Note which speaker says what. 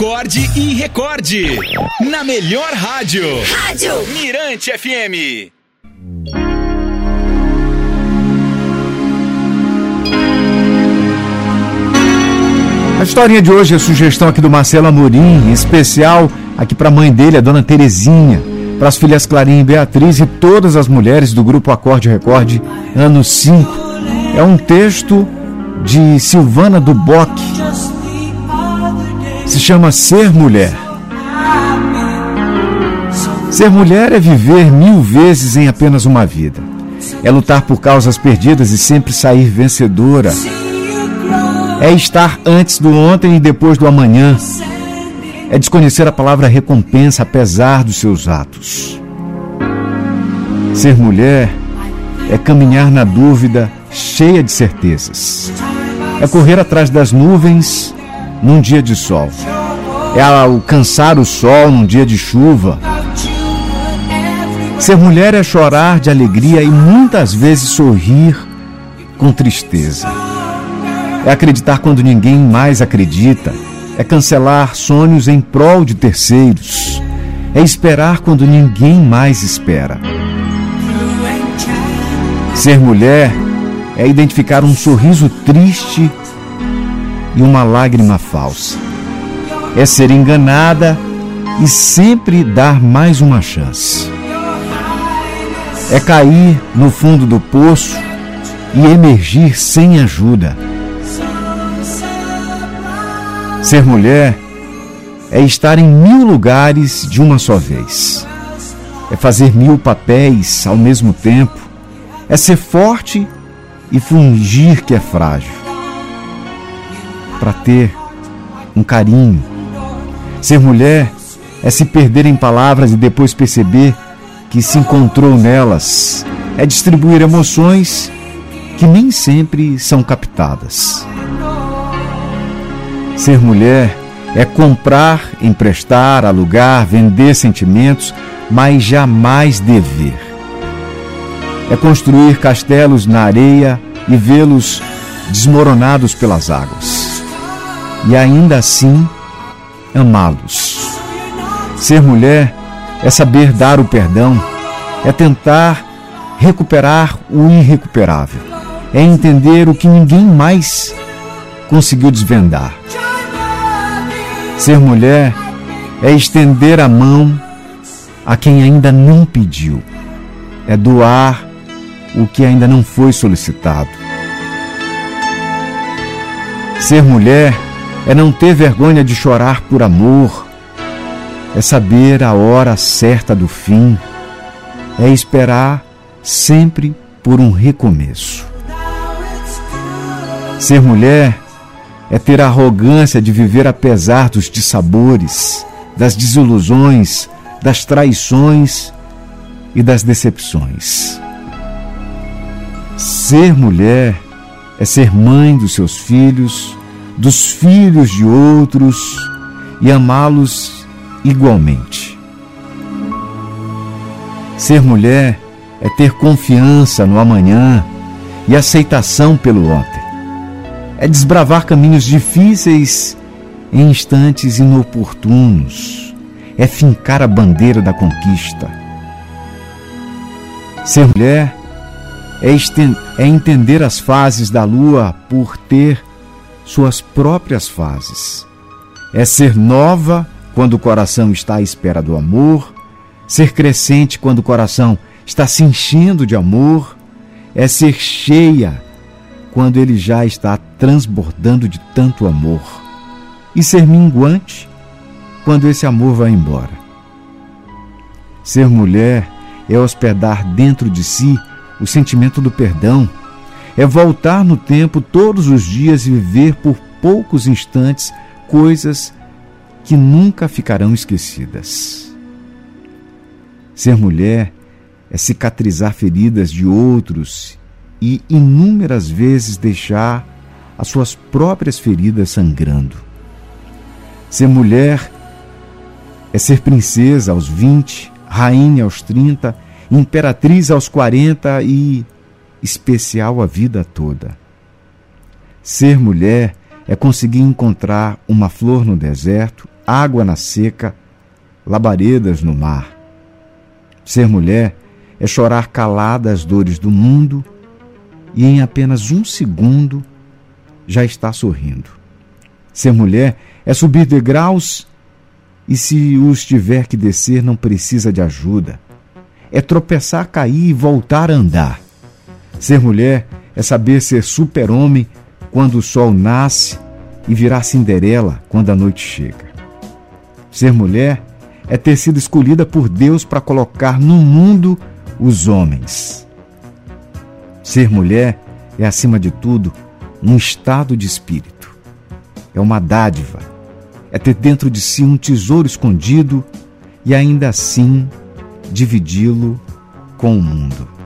Speaker 1: acorde e recorde. Na melhor rádio.
Speaker 2: Rádio
Speaker 1: Mirante FM.
Speaker 3: A historinha de hoje é sugestão aqui do Marcelo Amorim, em especial aqui para a mãe dele, a dona Terezinha, para as filhas Clarinha e Beatriz e todas as mulheres do grupo Acorde Recorde, ano 5. É um texto de Silvana Duboc. Se chama Ser Mulher. Ser mulher é viver mil vezes em apenas uma vida. É lutar por causas perdidas e sempre sair vencedora é estar antes do ontem e depois do amanhã. É desconhecer a palavra recompensa apesar dos seus atos. Ser mulher é caminhar na dúvida cheia de certezas. É correr atrás das nuvens num dia de sol. É alcançar o sol num dia de chuva. Ser mulher é chorar de alegria e muitas vezes sorrir com tristeza é acreditar quando ninguém mais acredita, é cancelar sonhos em prol de terceiros, é esperar quando ninguém mais espera. Ser mulher é identificar um sorriso triste e uma lágrima falsa. É ser enganada e sempre dar mais uma chance. É cair no fundo do poço e emergir sem ajuda. Ser mulher é estar em mil lugares de uma só vez. É fazer mil papéis ao mesmo tempo. É ser forte e fingir que é frágil. Para ter um carinho. Ser mulher é se perder em palavras e depois perceber que se encontrou nelas. É distribuir emoções que nem sempre são captadas. Ser mulher é comprar, emprestar, alugar, vender sentimentos, mas jamais dever. É construir castelos na areia e vê-los desmoronados pelas águas. E ainda assim, amá-los. Ser mulher é saber dar o perdão, é tentar recuperar o irrecuperável, é entender o que ninguém mais conseguiu desvendar. Ser mulher é estender a mão a quem ainda não pediu, é doar o que ainda não foi solicitado. Ser mulher é não ter vergonha de chorar por amor, é saber a hora certa do fim, é esperar sempre por um recomeço. Ser mulher é ter a arrogância de viver apesar dos dissabores, das desilusões, das traições e das decepções. Ser mulher é ser mãe dos seus filhos, dos filhos de outros e amá-los igualmente. Ser mulher é ter confiança no amanhã e aceitação pelo ontem é desbravar caminhos difíceis em instantes inoportunos, é fincar a bandeira da conquista. Ser mulher é, é entender as fases da lua por ter suas próprias fases. É ser nova quando o coração está à espera do amor, ser crescente quando o coração está se enchendo de amor, é ser cheia quando ele já está transbordando de tanto amor, e ser minguante quando esse amor vai embora. Ser mulher é hospedar dentro de si o sentimento do perdão, é voltar no tempo todos os dias e viver por poucos instantes coisas que nunca ficarão esquecidas. Ser mulher é cicatrizar feridas de outros e inúmeras vezes deixar as suas próprias feridas sangrando. Ser mulher é ser princesa aos 20, rainha aos 30, imperatriz aos 40 e especial a vida toda. Ser mulher é conseguir encontrar uma flor no deserto, água na seca, labaredas no mar. Ser mulher é chorar calada as dores do mundo e em apenas um segundo já está sorrindo. Ser mulher é subir degraus e, se os tiver que descer, não precisa de ajuda. É tropeçar, cair e voltar a andar. Ser mulher é saber ser super-homem quando o sol nasce e virar Cinderela quando a noite chega. Ser mulher é ter sido escolhida por Deus para colocar no mundo os homens. Ser mulher é, acima de tudo, um estado de espírito. É uma dádiva. É ter dentro de si um tesouro escondido e ainda assim dividi-lo com o mundo.